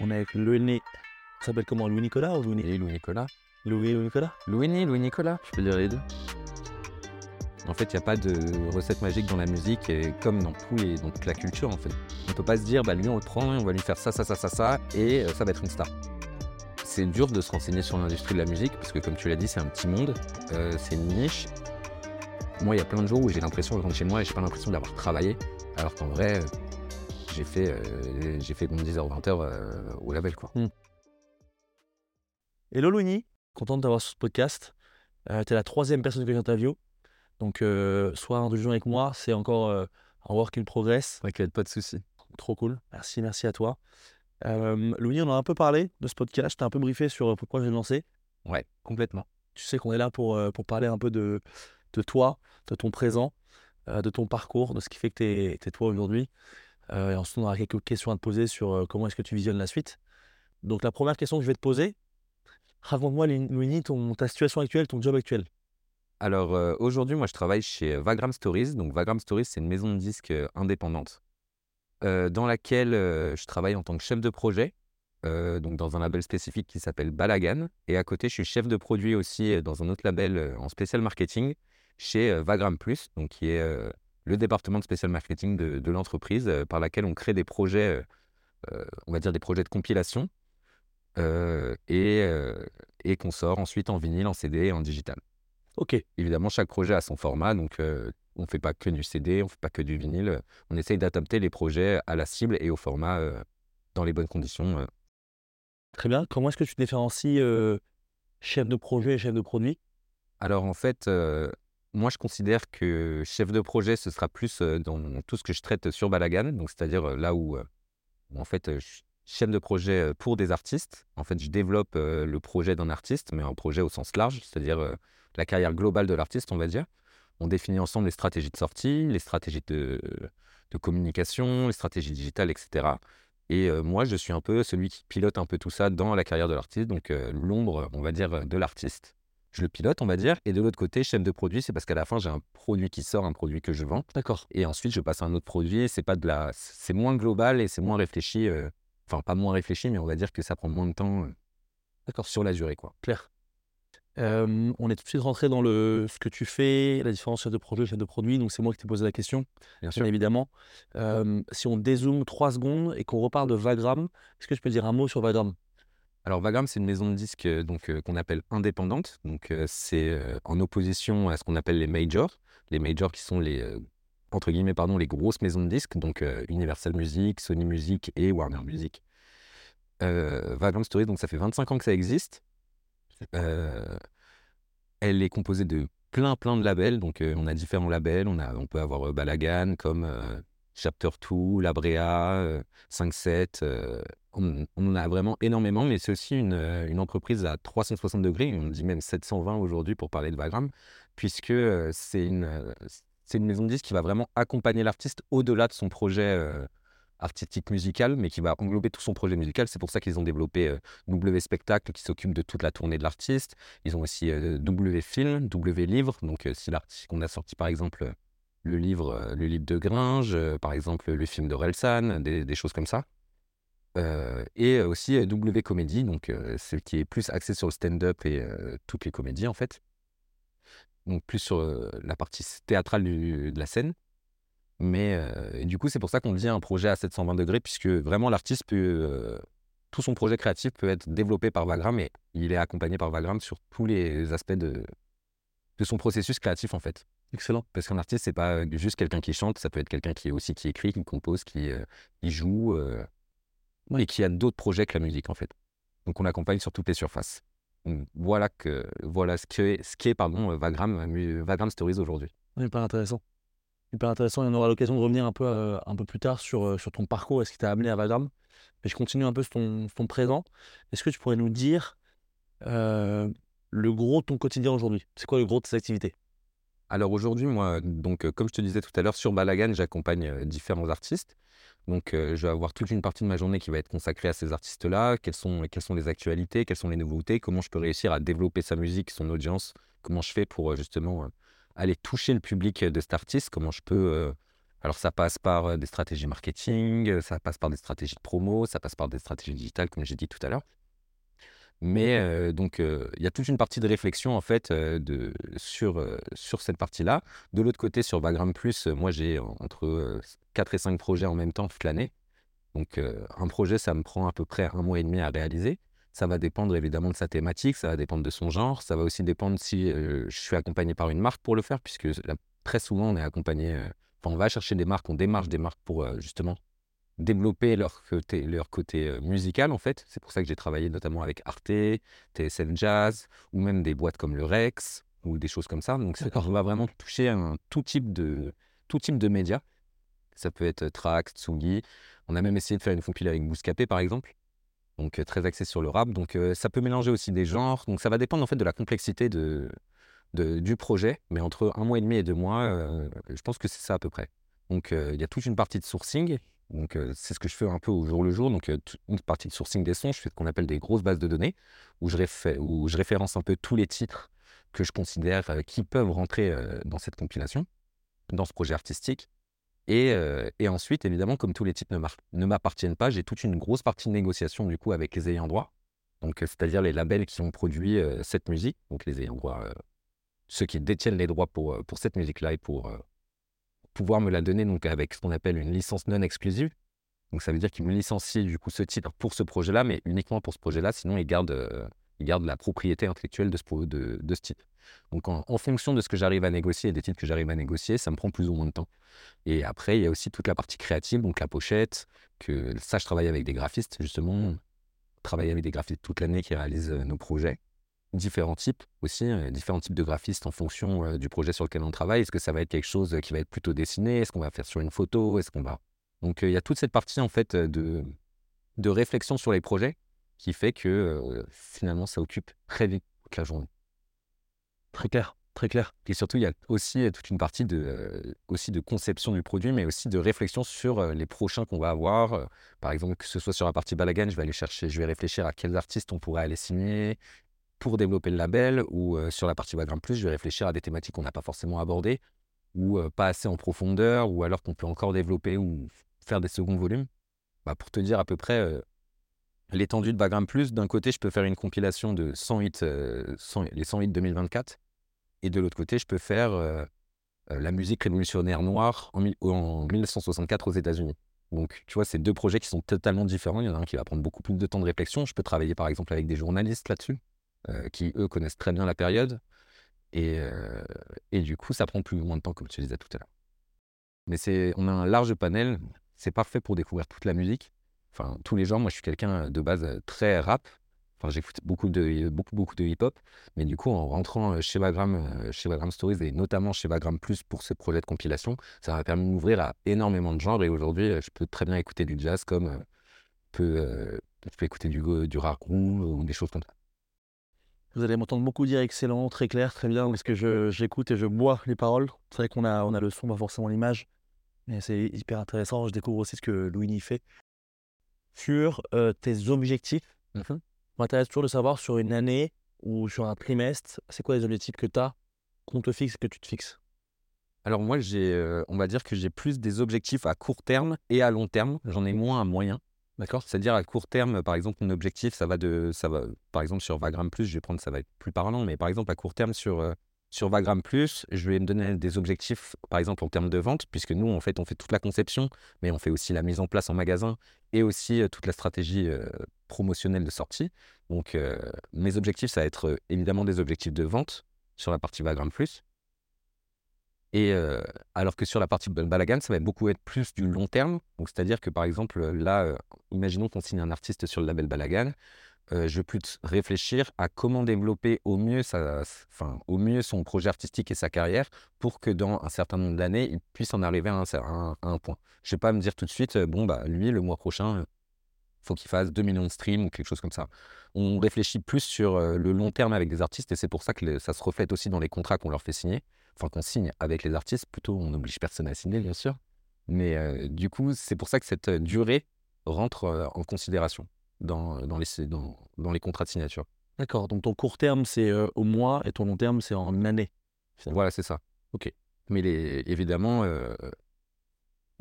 On est avec Louis. Ça s'appelle comment Louis Nicolas ou Louis Louis Nicolas. Louis Louis Nicolas? Louis Louis Nicolas, je peux dire les deux. En fait, il n'y a pas de recette magique dans la musique, et comme dans tout et dans toute la culture, en fait. On peut pas se dire, bah lui, on le prend, on va lui faire ça, ça, ça, ça, ça, et euh, ça va être une star. C'est dur de se renseigner sur l'industrie de la musique, parce que comme tu l'as dit, c'est un petit monde, euh, c'est une niche. Moi, il y a plein de jours où j'ai l'impression de rentrer chez moi et j'ai pas l'impression d'avoir travaillé, alors qu'en vrai, euh, j'ai fait, euh, j'ai fait bon 10h, 20h euh, au label, quoi. Hello Louis, content de t'avoir sur ce podcast. Euh, tu es la troisième personne que j'interviewe. Donc, euh, sois indulgent avec moi, c'est encore un work in progress. T'inquiète, pas de soucis. Trop cool. Merci, merci à toi. Louis, on a un peu parlé de ce podcast. Je t'ai un peu briefé sur pourquoi j'ai lancé. Ouais, complètement. Tu sais qu'on est là pour, pour parler un peu de, de toi, de ton présent, de ton parcours, de ce qui fait que tu es, toi aujourd'hui. Euh, et ensuite, on aura quelques questions à te poser sur euh, comment est-ce que tu visionnes la suite. Donc, la première question que je vais te poser, raconte-moi, Louis, ton, ta situation actuelle, ton job actuel. Alors euh, aujourd'hui, moi je travaille chez Vagram Stories. Donc Vagram Stories, c'est une maison de disques indépendante dans laquelle je travaille en tant que chef de projet, donc dans un label spécifique qui s'appelle Balagan. Et à côté, je suis chef de produit aussi dans un autre label en spécial marketing chez Vagram Plus, donc qui est le département de spécial marketing de, de l'entreprise euh, par laquelle on crée des projets, euh, euh, on va dire des projets de compilation. et, et qu'on sort ensuite en vinyle, en CD et en digital. Ok, Évidemment, chaque projet a son format, donc on ne fait pas que du CD, on ne fait pas que du vinyle. On essaye d'adapter les projets à la cible et au format dans les bonnes conditions. très bien. Comment est-ce que tu différencies chef de projet et chef de produit? Alors en fait, moi je considère que chef de projet, ce sera plus dans tout ce que je traite sur Balagan, donc c'est-à-dire là où, en fait je suis chef de projet pour des artistes. En fait, je développe le projet d'un artiste, mais un projet au sens large, c'est-à-dire la carrière globale de l'artiste, on va dire. On définit ensemble les stratégies de sortie, les stratégies de, communication, les stratégies digitales, etc. Et moi, je suis un peu celui qui pilote un peu tout ça dans la carrière de l'artiste, donc l'ombre, on va dire, de l'artiste. Je le pilote, on va dire, et de l'autre côté, chef de produit, c'est parce qu'à la fin, j'ai un produit qui sort, un produit que je vends, D'accord. et ensuite, je passe à un autre produit. C'est pas de la, c'est moins global et c'est moins réfléchi. euh, Enfin, pas moins réfléchi, mais on va dire que ça prend moins de temps euh, D'accord. sur la durée, quoi. Clair. Euh, on est tout de suite rentré dans le, ce que tu fais, la différence chef de projet, chef de produit. Donc, c'est moi qui t'ai posé la question, Bien bien évidemment. Si on dézoome trois secondes et qu'on repart de Vagram, est-ce que je peux dire un mot sur Vagram Alors Vagram, c'est une maison de disques euh, donc euh, qu'on appelle indépendante. Donc euh, c'est en opposition à ce qu'on appelle les majors. Les majors qui sont les entre guillemets pardon les grosses maisons de disques, donc Universal Music, Sony Music et Warner Music. Euh, Vagram Stories, donc ça fait 25 ans que ça existe. Euh, elle est composée de plein plein de labels. Donc euh, on a différents labels. On a on peut avoir Balagan comme Chapter 2, Labrea, euh, 5-7. euh, on, on en a vraiment énormément, mais c'est aussi une, euh, entreprise à 360 degrés, on dit même 720 aujourd'hui pour parler de Vagram, puisque euh, c'est une, euh, maison de disques qui va vraiment accompagner l'artiste au-delà de son projet euh, artistique musical, mais qui va englober tout son projet musical. C'est pour ça qu'ils ont développé euh, W Spectacle, qui s'occupe de toute la tournée de l'artiste. Ils ont aussi euh, W Film, W Livre, donc euh, si l'artiste qu'on a sorti par exemple euh, le livre, euh, le livre de Gringe, euh, par exemple le film de Relsan, des, des choses comme ça. Euh, et aussi W Comédie, donc euh, celle qui est plus axée sur le stand-up et toutes les comédies en fait. Donc plus sur la partie théâtrale de la scène. Mais du coup, c'est pour ça qu'on dit un projet à 720 degrés, puisque vraiment l'artiste peut. tout son projet créatif peut être développé par Vagram et il est accompagné par Vagram sur tous les aspects de son processus créatif en fait. Excellent. Parce qu'un artiste, c'est pas juste quelqu'un qui chante, ça peut être quelqu'un qui est aussi qui écrit, qui compose, qui, euh, qui joue euh, et qui a d'autres projets que la musique en fait. Donc on accompagne sur toutes les surfaces. Voilà que voilà ce qu'est ce qu'est pardon Vagram euh, Vagram Stories aujourd'hui. Hyper intéressant. Hyper intéressant. Et on aura l'occasion de revenir un peu, euh, un peu plus tard sur, euh, sur ton parcours et ce qui t'a amené à Vagram. Mais je continue un peu sur ton, sur ton présent. Est-ce que tu pourrais nous dire euh, le gros de ton quotidien aujourd'hui? C'est quoi le gros de tes activités? Alors aujourd'hui, moi, donc euh, comme je te disais tout à l'heure, sur Balagan, j'accompagne euh, différents artistes. Donc euh, je vais avoir toute une partie de ma journée qui va être consacrée à ces artistes-là. Quelles sont, quelles sont les actualités, quelles sont les nouveautés, comment je peux réussir à développer sa musique, son audience, comment je fais pour justement aller toucher le public de cet artiste, comment je peux Alors ça passe par des stratégies marketing, ça passe par des stratégies de promo, ça passe par des stratégies digitales, comme j'ai dit tout à l'heure. Mais euh, donc, il y a toute une partie de réflexion en fait de, sur, sur cette partie-là. De l'autre côté, sur Vagram Plus, moi j'ai entre 4 et 5 projets en même temps toute l'année. Donc, un projet, ça me prend à peu près un mois et demi à réaliser. Ça va dépendre évidemment de sa thématique, ça va dépendre de son genre, ça va aussi dépendre si je suis accompagné par une marque pour le faire, puisque très souvent on est accompagné, enfin on va chercher des marques, on démarche des marques pour justement développer leur côté, leur côté musical en fait. C'est pour ça que j'ai travaillé notamment avec Arte, TSN Jazz, ou même des boîtes comme le Rex, ou des choses comme ça. Donc on va vraiment toucher un tout type de, tout type de médias. Ça peut être Trax, Tsugi. On a même essayé de faire une compilation avec Bouscapé par exemple donc euh, très axé sur le rap. Donc euh, ça peut mélanger aussi des genres. Donc ça va dépendre en fait de la complexité de, du projet, mais entre un mois et demi et deux mois, euh, je pense que c'est ça à peu près. Donc il y a toute une partie de sourcing. Donc c'est ce que je fais un peu au jour le jour. Donc une partie de sourcing des sons, je fais ce qu'on appelle des grosses bases de données, où je, référence un peu tous les titres que je considère qui peuvent rentrer dans cette compilation, dans ce projet artistique. Et, ensuite, évidemment, comme tous les titres ne m'appartiennent pas, j'ai toute une grosse partie de négociation du coup avec les ayants droit. Donc, c'est-à-dire les labels qui ont produit cette musique, donc les ayants droit, ceux qui détiennent les droits pour, pour cette musique-là et pour pouvoir me la donner donc avec ce qu'on appelle une licence non exclusive. Donc, ça veut dire qu'ils me licencient du coup ce titre pour ce projet-là, mais uniquement pour ce projet-là. Sinon, gardent, ils gardent la propriété intellectuelle de ce, de, ce titre. Donc, en, en fonction de ce que j'arrive à négocier et des titres que j'arrive à négocier, ça me prend plus ou moins de temps. Et après, il y a aussi toute la partie créative, donc la pochette, que ça, je travaille avec des graphistes, justement. Travailler avec des graphistes toute l'année qui réalisent euh, nos projets. Différents types aussi, euh, différents types de graphistes en fonction euh, du projet sur lequel on travaille. Est-ce que ça va être quelque chose qui va être plutôt dessiné? Est-ce qu'on va faire sur une photo? Est-ce qu'on va... Donc, il y a toute cette partie, en fait, de, de réflexion sur les projets qui fait que finalement, ça occupe très vite toute la journée. Très clair. Très clair. Et surtout, il y a aussi euh, toute une partie de, euh, aussi de conception du produit, mais aussi de réflexion sur euh, les prochains qu'on va avoir. par exemple, que ce soit sur la partie Balagan, je vais aller chercher, je vais réfléchir à quels artistes on pourrait aller signer pour développer le label, ou sur la partie Background Plus, je vais réfléchir à des thématiques qu'on n'a pas forcément abordées, ou pas assez en profondeur, ou alors qu'on peut encore développer ou faire des seconds volumes. Bah, pour te dire à peu près l'étendue de Background Plus, d'un côté, je peux faire une compilation de 108, 100, les 108 2024 et de l'autre côté, je peux faire euh, euh, la musique révolutionnaire noire en, 1964 aux États-Unis. Donc, tu vois, c'est deux projets qui sont totalement différents. Il y en a un qui va prendre beaucoup plus de temps de réflexion. Je peux travailler, par exemple, avec des journalistes là-dessus, euh, qui, eux, connaissent très bien la période. Et, et, du coup, ça prend plus ou moins de temps, comme tu disais tout à l'heure. Mais c'est, on a un large panel. C'est parfait pour découvrir toute la musique. Enfin, tous les genres. Moi, je suis quelqu'un de base très rap. Enfin, j'écoute beaucoup de, beaucoup, beaucoup de hip-hop. Mais du coup, en rentrant euh, chez Vagram, euh, chez Stories et notamment chez Vagram Plus pour ce projet de compilation, ça m'a permis de m'ouvrir à énormément de genres. Et aujourd'hui, euh, je peux très bien écouter du jazz comme je peux écouter du, du rare ou des choses comme ça. Vous allez m'entendre beaucoup dire excellent, très clair, très bien, parce que j'écoute et je bois les paroles. C'est vrai qu'on a, on a le son, pas forcément l'image. Mais c'est hyper intéressant. Je découvre aussi ce que Louis fait. Sur tes objectifs, mmh m'intéresse toujours de savoir sur une année ou sur un trimestre, c'est quoi les objectifs que tu as, qu'on te fixe, que tu te fixes? Alors moi, j'ai, euh, on va dire que j'ai plus des objectifs à court terme et à long terme. J'en ai moins à moyen. D'accord C'est-à-dire à court terme, par exemple, un objectif, ça va de, ça va, par exemple sur Vagram Plus, je vais prendre, ça va être plus parlant, mais par exemple à court terme sur euh, sur Vagram je vais me donner des objectifs, par exemple en termes de vente, puisque nous, en fait, on fait toute la conception, mais on fait aussi la mise en place en magasin et aussi euh, toute la stratégie promotionnelle de sortie. Donc, euh, mes objectifs, ça va être euh, évidemment des objectifs de vente sur la partie Vagram Plus. Et euh, alors que sur la partie Balagan, ça va beaucoup être plus du long terme. Donc, c'est-à-dire que par exemple, là, imaginons qu'on signe un artiste sur le label Balagan. je vais réfléchir à comment développer au mieux, sa, au mieux son projet artistique et sa carrière pour que dans un certain nombre d'années, il puisse en arriver à un, point. Je ne vais pas me dire tout de suite, bon, bah, lui, le mois prochain, faut qu'il fasse 2 millions de streams ou quelque chose comme ça. On réfléchit plus sur euh, le long terme avec des artistes et c'est pour ça que ça se reflète aussi dans les contrats qu'on leur fait signer. Enfin, qu'on signe avec les artistes, plutôt, on n'oblige personne à signer, bien sûr. Mais euh, du coup, c'est pour ça que cette euh, durée rentre en considération dans, dans, les, dans, dans, les contrats de signature. D'accord, donc ton court terme, c'est au mois et ton long terme, c'est en année. Voilà, c'est ça. Ok. Mais les, évidemment,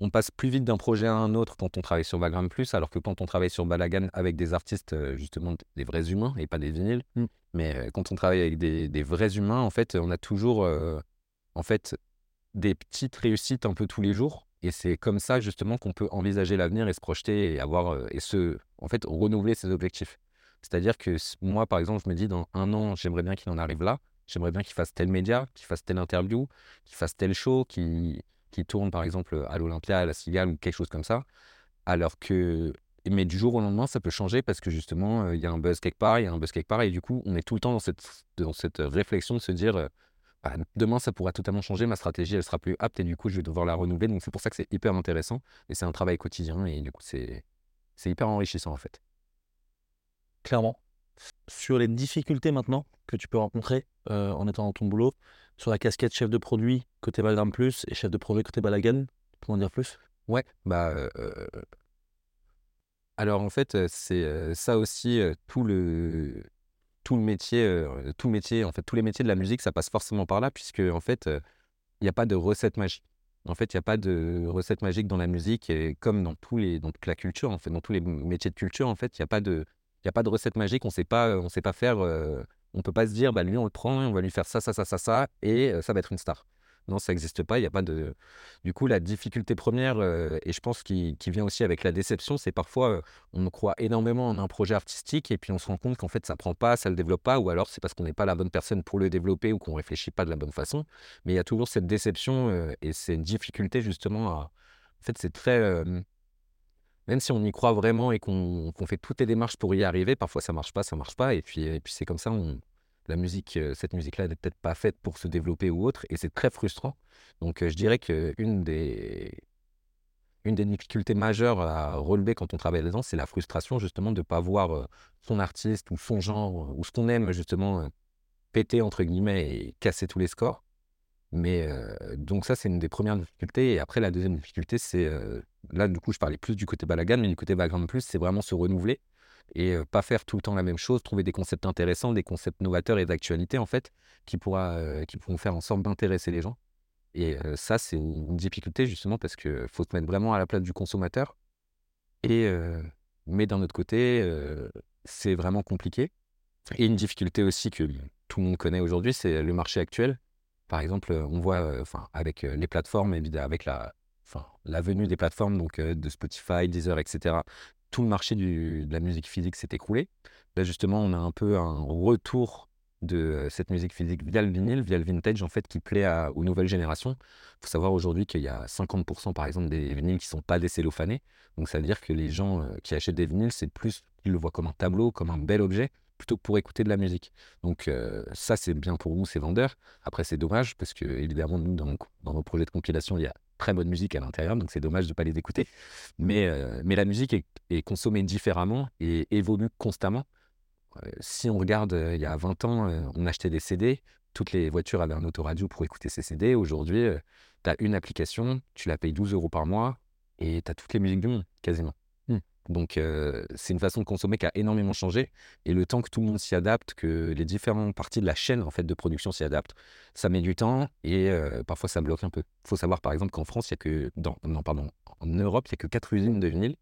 on passe plus vite d'un projet à un autre quand on travaille sur Vagram Plus, alors que quand on travaille sur Balagan avec des artistes, euh, justement, des vrais humains et pas des vinyles, Mm. mais euh, quand on travaille avec des, des vrais humains, en fait, on a toujours euh, en fait, des petites réussites un peu tous les jours. Et c'est comme ça, justement, qu'on peut envisager l'avenir et se projeter et avoir, euh, et se, en fait, renouveler ses objectifs. C'est-à-dire que moi, par exemple, je me dis, dans un an, j'aimerais bien qu'il en arrive là. J'aimerais bien qu'il fasse tel média, qu'il fasse telle interview, qu'il fasse tel show, qu'il qui tourne par exemple à l'Olympia, à la Cigale ou quelque chose comme ça. Alors que, mais du jour au lendemain, ça peut changer parce que justement, euh, il y a un buzz quelque part, il y a un buzz quelque part, et du coup, on est tout le temps dans cette, dans cette réflexion de se dire, euh, bah, demain, ça pourra totalement changer, ma stratégie, elle sera plus apte, et du coup, je vais devoir la renouveler. Donc, c'est pour ça que c'est hyper intéressant, et c'est un travail quotidien, et du coup, c'est hyper enrichissant en fait. clairement. Sur les difficultés maintenant que tu peux rencontrer euh, en étant dans ton boulot, sur la casquette chef de produit côté Balagram Plus et chef de projet côté Balagan, tu peux en dire plus? Ouais, bah. euh, euh, alors en fait, c'est ça aussi, tout le, tout le métier, euh, tout métier, en fait, tous les métiers de la musique, ça passe forcément par là, puisque en fait, euh, il n'y a pas de recette magique. En fait, il n'y a pas de recette magique dans la musique, et comme dans tous les, dans toute la culture, en fait, dans tous les métiers de culture, en fait, il n'y a pas de, il a pas de recette magique. On sait pas, on sait pas faire. euh, on peut pas se dire, bah lui, on le prend, on va lui faire ça, ça, ça, ça, ça, et ça va être une star. Non, ça n'existe pas. Il n'y a pas de. Du coup, la difficulté première, euh, et je pense qui, vient aussi avec la déception, c'est parfois euh, on croit énormément en un projet artistique et puis on se rend compte qu'en fait ça prend pas, ça le développe pas, ou alors c'est parce qu'on n'est pas la bonne personne pour le développer ou qu'on réfléchit pas de la bonne façon. Mais il y a toujours cette déception euh, et cette difficulté justement à. En fait, c'est très. même si on y croit vraiment et qu'on fait toutes les démarches pour y arriver, parfois ça marche pas, ça marche pas. Et puis, et puis c'est comme ça, la musique, euh, cette musique-là n'est peut-être pas faite pour se développer ou autre, et c'est très frustrant. Donc euh, je dirais qu'une des, une des difficultés majeures à relever quand on travaille là-dedans, c'est la frustration justement de ne pas voir euh, son artiste ou son genre, ou ce qu'on aime justement, péter entre guillemets et casser tous les scores. Mais donc ça, c'est une des premières difficultés. Et après, la deuxième difficulté, c'est là, du coup, je parlais plus du côté Balagan, mais du côté Vagrant Plus, c'est vraiment se renouveler et euh, pas faire tout le temps la même chose, trouver des concepts intéressants, des concepts novateurs et d'actualité, en fait, qui, pourra, euh, qui pourront faire en sorte d'intéresser les gens. Et euh, ça, c'est une difficulté justement parce qu'il faut se mettre vraiment à la place du consommateur. Et, mais d'un autre côté, c'est vraiment compliqué. Et une difficulté aussi que tout le monde connaît aujourd'hui, c'est le marché actuel. Par exemple, on voit, enfin, avec les plateformes, avec la, la venue des plateformes, donc de Spotify, Deezer, etc., tout le marché de la musique physique s'est écroulé. Là, justement, on a un peu un retour de euh, cette musique physique via le vinyle, via le vintage, en fait, qui plaît aux nouvelles générations. Il faut savoir aujourd'hui qu'il y a 50%, par exemple, des vinyles qui ne sont pas décellophanés. Donc, ça veut dire que les gens euh, qui achètent des vinyles, c'est plus, ils le voient comme un tableau, comme un bel objet, plutôt que pour écouter de la musique. Donc, euh, ça, c'est bien pour nous, c'est vendeur. Après, c'est dommage parce que, évidemment, nous, dans, dans nos projets de compilation, il y a très bonne musique à l'intérieur, donc c'est dommage de ne pas les écouter. Mais, euh, mais la musique est, consommée différemment et évolue constamment. Euh, si on regarde, euh, il y a 20 ans, on achetait des CD, toutes les voitures avaient un autoradio pour écouter ces CD. Aujourd'hui, tu as une application, tu la payes 12 euros par mois et tu as toutes les musiques du monde, quasiment. Donc, c'est une façon de consommer qui a énormément changé. Et le temps que tout le monde s'y adapte, que les différentes parties de la chaîne en fait, de production s'y adaptent, ça met du temps et parfois ça bloque un peu. Il faut savoir par exemple qu'en France, il y a que. Dans, non, pardon. En Europe, il n'y a que 4 usines de vinyle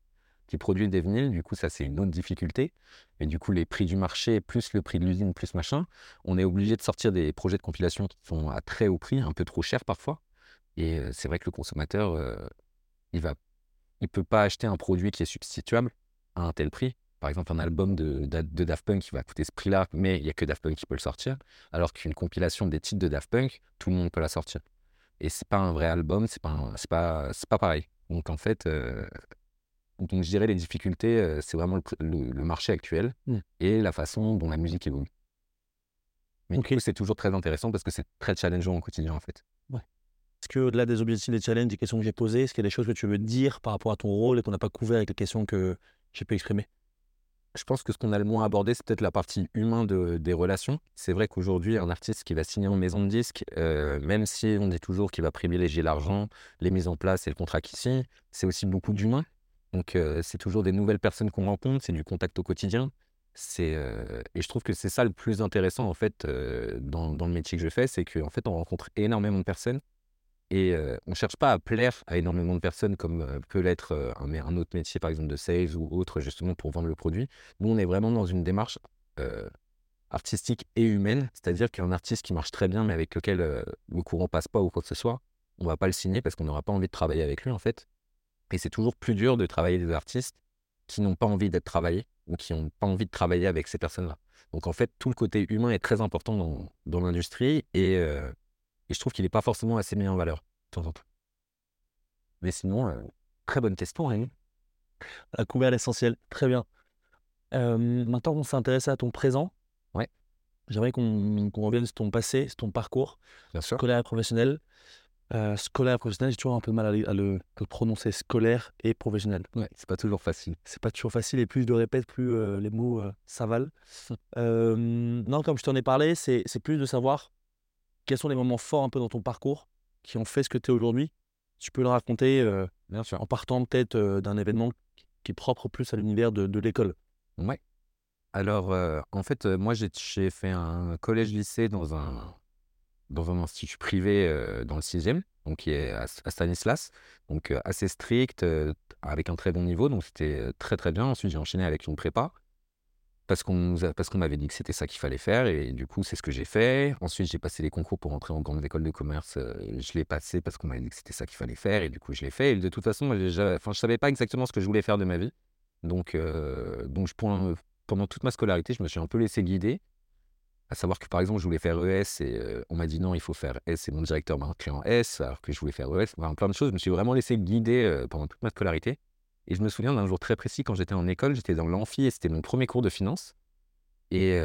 qui produisent des vinyles. Du coup, ça, c'est une autre difficulté. Et du coup, les prix du marché, plus le prix de l'usine, plus machin, on est obligé de sortir des projets de compilation qui sont à très haut prix, un peu trop cher parfois. Et c'est vrai que le consommateur, il va, il peut pas acheter un produit qui est substituable à un tel prix. Par exemple, un album de, de, de Daft Punk qui va coûter ce prix-là, mais il n'y a que Daft Punk qui peut le sortir. Alors qu'une compilation des titres de Daft Punk, tout le monde peut la sortir. Et c'est pas un vrai album, c'est pas, c'est pas, c'est pas pareil. Donc en fait, euh, donc je dirais les difficultés, euh, c'est vraiment le, pr- le- le marché actuel Mm. et la façon dont la musique évolue. Mais Ok. du coup, c'est toujours très intéressant parce que c'est très challengeant au quotidien en fait. Est-ce que, au-delà des objectifs, des challenges, des questions que j'ai posées, est-ce qu'il y a des choses que tu veux dire par rapport à ton rôle et qu'on n'a pas couvert avec les questions que j'ai pu exprimer? Je pense que ce qu'on a le moins abordé, c'est peut-être la partie humaine de- des relations. C'est vrai qu'aujourd'hui, un artiste qui va signer en maison de disque, euh, même si on dit toujours qu'il va privilégier l'argent, les mises en place et le contrat qu'il signe, c'est aussi beaucoup d'humain. Donc, euh, c'est toujours des nouvelles personnes qu'on rencontre, c'est du contact au quotidien. Euh, et je trouve que c'est ça le plus intéressant en fait dans le métier que je fais, c'est qu'en fait on rencontre énormément de personnes Et on ne cherche pas à plaire à énormément de personnes comme peut l'être un, un, autre métier, par exemple de sales ou autre, justement pour vendre le produit. Nous, on est vraiment dans une démarche artistique et humaine, c'est-à-dire qu'un artiste qui marche très bien, mais avec lequel le courant passe pas ou quoi que ce soit, on va pas le signer parce qu'on n'aura pas envie de travailler avec lui, en fait. Et c'est toujours plus dur de travailler des artistes qui n'ont pas envie d'être travaillés ou qui n'ont pas envie de travailler avec ces personnes-là. Donc, en fait, tout le côté humain est très important dans, dans l'industrie et et je trouve qu'il n'est pas forcément assez mis en valeur, de temps en temps. Mais sinon, euh, très bonne question, Rémi. a couvert l'essentiel. Très bien. Euh, maintenant qu'on s'est intéressé à ton présent, ouais. j'aimerais qu'on revienne sur ton passé, sur ton parcours Bien sûr. scolaire et professionnel. Euh, scolaire et professionnel, j'ai toujours un peu de mal à, le, prononcer scolaire et professionnel. Ouais, c'est pas toujours facile. C'est pas toujours facile et plus je le répète, plus les mots s'avalent. non, comme je t'en ai parlé, c'est plus de savoir quels sont les moments forts un peu dans ton parcours qui ont fait ce que tu es aujourd'hui? Tu peux le raconter euh, Bien sûr. en partant peut-être euh, d'un événement qui est propre plus à l'univers de, l'école. Ouais. Alors, euh, en fait, moi, j'ai fait un collège-lycée dans un, dans un institut privé dans le 6e, donc qui est à, Stanislas, donc assez strict, avec un très bon niveau, donc c'était très très bien. Ensuite, j'ai enchaîné avec une prépa parce qu'on parce qu'on m'avait dit que c'était ça qu'il fallait faire et du coup c'est ce que j'ai fait. Ensuite j'ai passé les concours pour entrer en grande école de commerce. Euh, je l'ai passé parce qu'on m'avait dit que c'était ça qu'il fallait faire et du coup je l'ai fait. De toute façon, enfin je savais pas exactement ce que je voulais faire de ma vie. Donc euh, donc pendant, pendant toute ma scolarité, je me suis un peu laissé guider. À savoir que par exemple, je voulais faire ES et euh, on m'a dit non, il faut faire S et mon directeur m'a inclus en S alors que je voulais faire ES. Enfin, plein de choses. Je me suis vraiment laissé guider pendant toute ma scolarité. Et je me souviens d'un jour très précis quand j'étais en école, j'étais dans l'amphi et c'était mon premier cours de finance. Et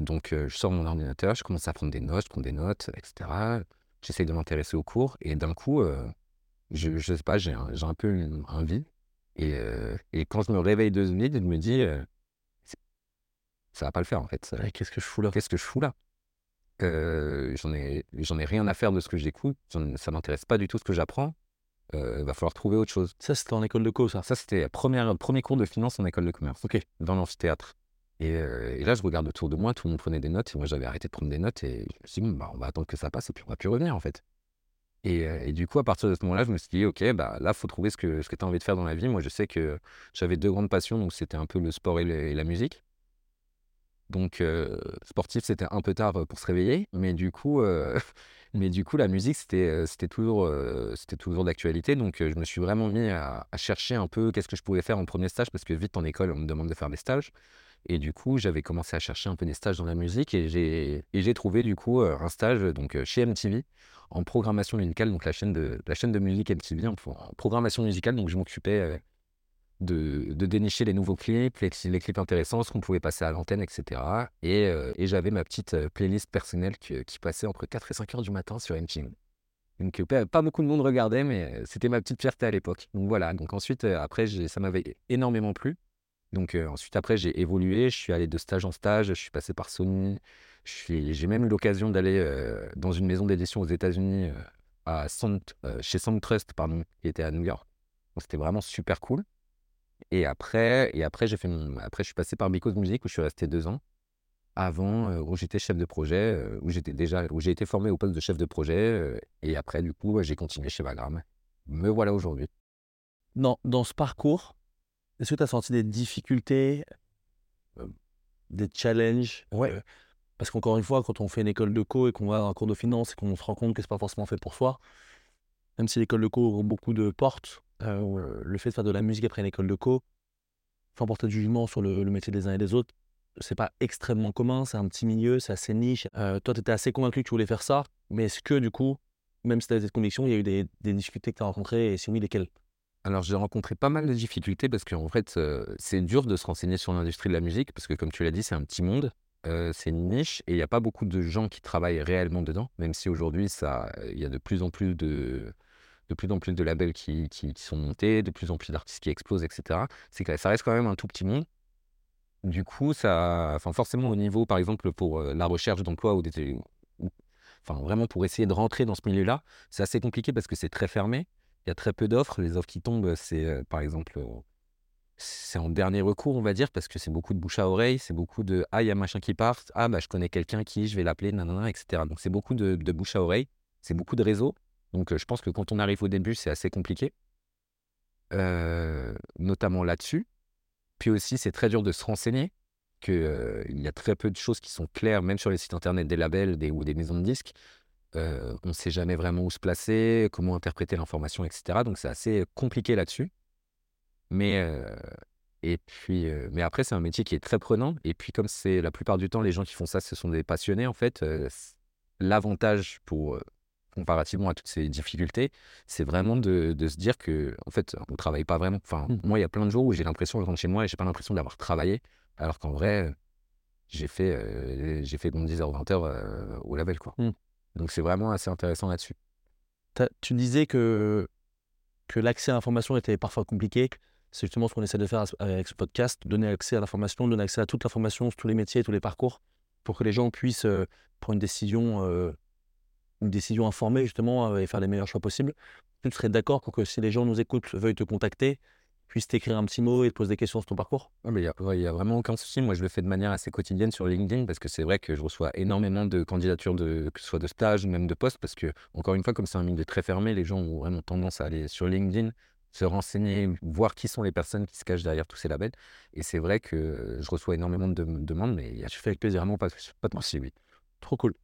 donc, je sors mon ordinateur, je commence à prendre des notes, je prends des notes, etc. J'essaye de m'intéresser au cours et d'un coup, je, ne sais pas, j'ai un, un, peu une, un vide. Et, et, quand je me réveille deux minutes, je me dis, ça va pas le faire en fait. Qu'est-ce que je fous là? Qu'est-ce que je fous là? J'en ai, ai rien à faire de ce que j'écoute, ça m'intéresse pas du tout ce que j'apprends il euh, va falloir trouver autre chose. Ça, c'était en école de co, ça Ça, c'était le premier cours de finance en école de commerce. Ok. Dans l'amphithéâtre. Et, euh, et, là, je regarde autour de moi, tout le monde prenait des notes, et moi, j'avais arrêté de prendre des notes, et je me suis dit, bah, on va attendre que ça passe, et puis on va plus revenir, en fait. Et, euh, et, du coup, à partir de ce moment-là, je me suis dit, OK, bah, là, il faut trouver ce que, ce que tu as envie de faire dans la vie. Moi, je sais que j'avais deux grandes passions, donc c'était un peu le sport et, la musique. Donc, sportif, c'était un peu tard pour se réveiller, mais du coup, Mais du coup, la musique, c'était, toujours, c'était toujours d'actualité. Donc, je me suis vraiment mis à, chercher un peu qu'est-ce que je pouvais faire en premier stage, parce que vite en école, on me demande de faire des stages. Et du coup, j'avais commencé à chercher un peu des stages dans la musique et j'ai, trouvé du coup un stage donc, chez MTV en programmation musicale, donc la chaîne de, la chaîne de musique MTV en programmation musicale. Donc, je m'occupais de, dénicher les nouveaux clips, les, clips intéressants, ce qu'on pouvait passer à l'antenne, etc. Euh, et, j'avais ma petite euh, playlist personnelle qui, passait entre 4 et 5 heures du matin sur MTV. Donc pas beaucoup de monde regardait, mais euh, c'était ma petite fierté à l'époque. Donc voilà, donc ensuite, après, ça m'avait énormément plu. Donc ensuite, après, j'ai évolué, je suis allé de stage en stage, je suis passé par Sony, j'ai même eu l'occasion d'aller dans une maison d'édition aux États-Unis, à chez Soundtrust, pardon, qui était à New York. C'était vraiment super cool. Et après, et après, j'ai fait après, je suis passé par Because Music où je suis resté deux ans. Avant, euh, où j'étais chef de projet, euh, où j'étais déjà, où j'ai été formé au poste de chef de projet. Euh, et après, du coup, j'ai continué chez Vagram. Me voilà aujourd'hui. Dans, dans ce parcours, est-ce que tu as senti des difficultés, des challenges Ouais. parce qu'encore une fois, quand on fait une école de co et qu'on va à un cours de finance et qu'on se rend compte que c'est pas forcément fait pour soi, même si l'école de co ouvre beaucoup de portes, euh, le fait de faire de la musique après une école de co, sans porter de jugement sur le, métier des uns et des autres, c'est pas extrêmement commun, c'est un petit milieu, c'est assez niche. Euh, toi, tu étais assez convaincu que tu voulais faire ça, mais est-ce que du coup, même si tu avais cette conviction, il y a eu des, difficultés que tu as rencontrées, et si oui, lesquelles? Alors j'ai rencontré pas mal de difficultés parce qu'en fait euh, c'est dur de se renseigner sur l'industrie de la musique parce que comme tu l'as dit c'est un petit monde, c'est une niche et il n'y a pas beaucoup de gens qui travaillent réellement dedans, même si aujourd'hui il y a de plus en plus de, de plus en plus de labels qui, sont montés, de plus en plus d'artistes qui explosent, etc. C'est que ça reste quand même un tout petit monde. Du coup, ça, forcément au niveau, par exemple, pour euh, la recherche d'emploi ou, des, enfin vraiment pour essayer de rentrer dans ce milieu-là, c'est assez compliqué parce que c'est très fermé. Il y a très peu d'offres. Les offres qui tombent, c'est euh, par exemple, euh, c'est en dernier recours, on va dire, parce que c'est beaucoup de bouche à oreille, c'est beaucoup de ah il y a machin qui part, ah bah je connais quelqu'un qui, je vais l'appeler, etc. Donc c'est beaucoup de, de bouche à oreille, c'est beaucoup de réseaux. Donc, je pense que quand on arrive au début, c'est assez compliqué, notamment là-dessus. Puis aussi, c'est très dur de se renseigner, qu'il il y a très peu de choses qui sont claires, même sur les sites internet des labels des, ou des maisons de disques. on ne sait jamais vraiment où se placer, comment interpréter l'information, etc. Donc, c'est assez compliqué là-dessus. Mais, et puis, mais après, c'est un métier qui est très prenant. Et puis, comme c'est la plupart du temps, les gens qui font ça, ce sont des passionnés, en fait, l'avantage pour comparativement à toutes ces difficultés, c'est vraiment de, de, se dire que en fait, on travaille pas vraiment. Enfin, mmh. moi, il y a plein de jours où j'ai l'impression de rentrer chez moi et j'ai pas l'impression d'avoir travaillé, alors qu'en vrai, j'ai fait, j'ai fait bon 10h, 20h au label, quoi. Mmh. Donc, c'est vraiment assez intéressant là-dessus. Tu disais que, que l'accès à l'information était parfois compliqué. C'est justement ce qu'on essaie de faire avec ce podcast, donner accès à l'information, donner accès à toute l'information sur tous les métiers, tous les parcours, pour que les gens puissent prendre une décision une décision informée justement et faire les meilleurs choix possibles. Tu serais d'accord pour que si les gens nous écoutent, veuillent te contacter, puissent t'écrire un petit mot et te poser des questions sur ton parcours? Il n'y a, vraiment aucun souci. Moi, je le fais de manière assez quotidienne sur LinkedIn parce que c'est vrai que je reçois énormément de candidatures, de, que ce soit de stage ou même de poste. Parce que, encore une fois, comme c'est un milieu très fermé, les gens ont vraiment tendance à aller sur LinkedIn, se renseigner, voir qui sont les personnes qui se cachent derrière tous ces labels. Et c'est vrai que je reçois énormément de, demandes, mais tu fais avec plaisir. Vraiment pas, pas de souci, oui. Trop cool.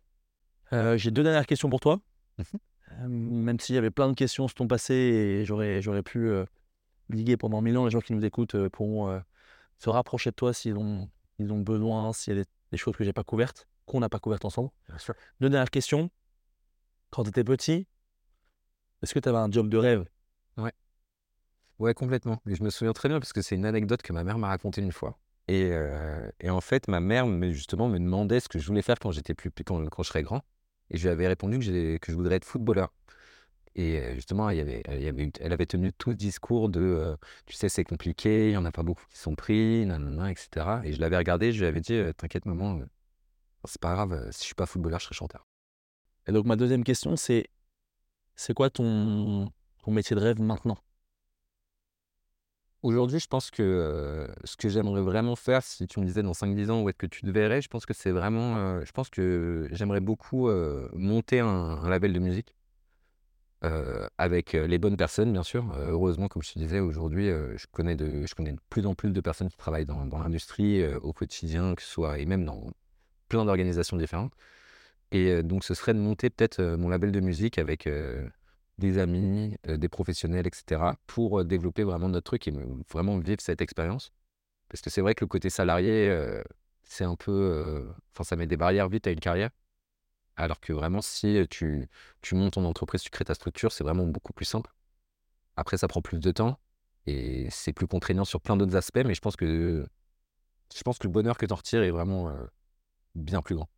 Euh, j'ai deux dernières questions pour toi. Mmh euh, même s'il y avait plein de questions sur ton passé et j'aurais, pu euh, liguer pendant mille ans, les gens qui nous écoutent pourront se rapprocher de toi s'ils ont, ils ont besoin, s'il y a des, choses que j'ai pas couvertes, qu'on n'a pas couvertes ensemble. Deux dernières questions. Quand tu étais petit, est-ce que tu avais un job de rêve? Ouais. Ouais, complètement. Je me souviens très bien parce que c'est une anecdote que ma mère m'a racontée une fois. Et, et, en fait, ma mère, justement, me demandait ce que je voulais faire quand j'étais plus quand, quand je serais grand. Et je lui avais répondu que, que je voudrais être footballeur. Et justement, il y avait, il y avait, elle avait tenu tout ce discours de Tu sais, c'est compliqué, il n'y en a pas beaucoup qui sont pris, nanana, etc. Et je l'avais regardé, je lui avais dit T'inquiète, maman, c'est pas grave, si je suis pas footballeur, je serai chanteur. Et donc, ma deuxième question, c'est C'est quoi ton, ton métier de rêve maintenant? Aujourd'hui, je pense que ce que j'aimerais vraiment faire, si tu me disais dans 5-10 ans où est-ce que tu te verrais, je pense que c'est vraiment. je pense que j'aimerais beaucoup monter un, label de musique avec les bonnes personnes, bien sûr. heureusement, comme je te disais, aujourd'hui, je, connais de, je connais de plus en plus de personnes qui travaillent dans, l'industrie au quotidien, que ce soit, et même dans plein d'organisations différentes. Et donc, ce serait de monter peut-être mon label de musique avec des amis, euh, des professionnels, etc., pour développer vraiment notre truc et vraiment vivre cette expérience. Parce que c'est vrai que le côté salarié, euh, c'est un peu. Enfin, ça met des barrières vite à une carrière. Alors que vraiment, si tu, tu montes ton entreprise, tu crées ta structure, c'est vraiment beaucoup plus simple. Après, ça prend plus de temps et c'est plus contraignant sur plein d'autres aspects, mais je pense que, je pense que le bonheur que tu en retires est vraiment bien plus grand.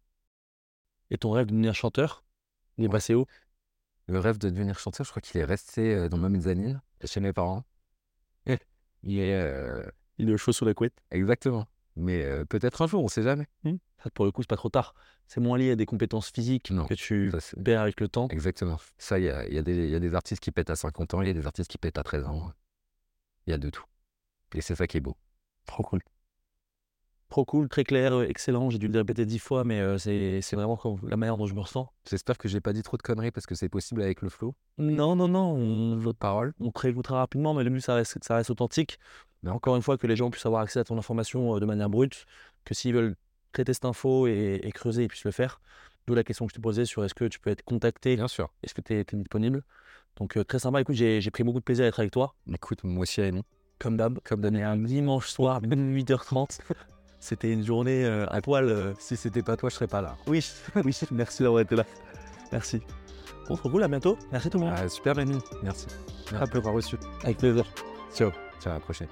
Et ton rêve de devenir chanteur, il est passé où? Le rêve de devenir chanteur, je crois qu'il est resté dans ma mezzanine, chez mes parents. il est. Il est chaud sur la couette. Exactement. Mais peut-être un jour, on ne sait jamais. Mmh. Ça, pour le coup, c'est pas trop tard. C'est moins lié à des compétences physiques que tu perds avec le temps. Exactement. Ça, il y a, y, a y a, des artistes qui pètent à 50 ans, il y a des artistes qui pètent à 13 ans. Il y a de tout. Et c'est ça qui est beau. Trop cool. Trop cool, très clair, euh, excellent. J'ai dû le répéter dix fois, mais euh, c'est vraiment la manière dont je me ressens. J'espère que j'ai pas dit trop de conneries parce que c'est possible avec le flow. Non, non, non, votre parole. On réécoutera rapidement, mais le mieux, ça reste, ça reste authentique. Mais encore une fois, que les gens puissent avoir accès à ton information euh, de manière brute, que s'ils veulent traiter cette info et, creuser, ils puissent le faire. D'où la question que je te posais sur est-ce que tu peux être contacté Bien sûr. Est-ce que tu es, disponible? Donc, très sympa. Écoute, j'ai pris beaucoup de plaisir à être avec toi. Écoute, moi aussi, Annie. Comme d'hab. Comme d'hab. Un dimanche soir, même 8h30. C'était une journée euh, à poil. Euh, si c'était pas toi, je serais pas là. Oui, oui, merci d'avoir été là. Merci. On se retrouve à bientôt. Merci tout le monde. Ah, super, Rémi. Merci. Merci. peu reçu. Avec plaisir. Ciao. Ciao, à la prochaine.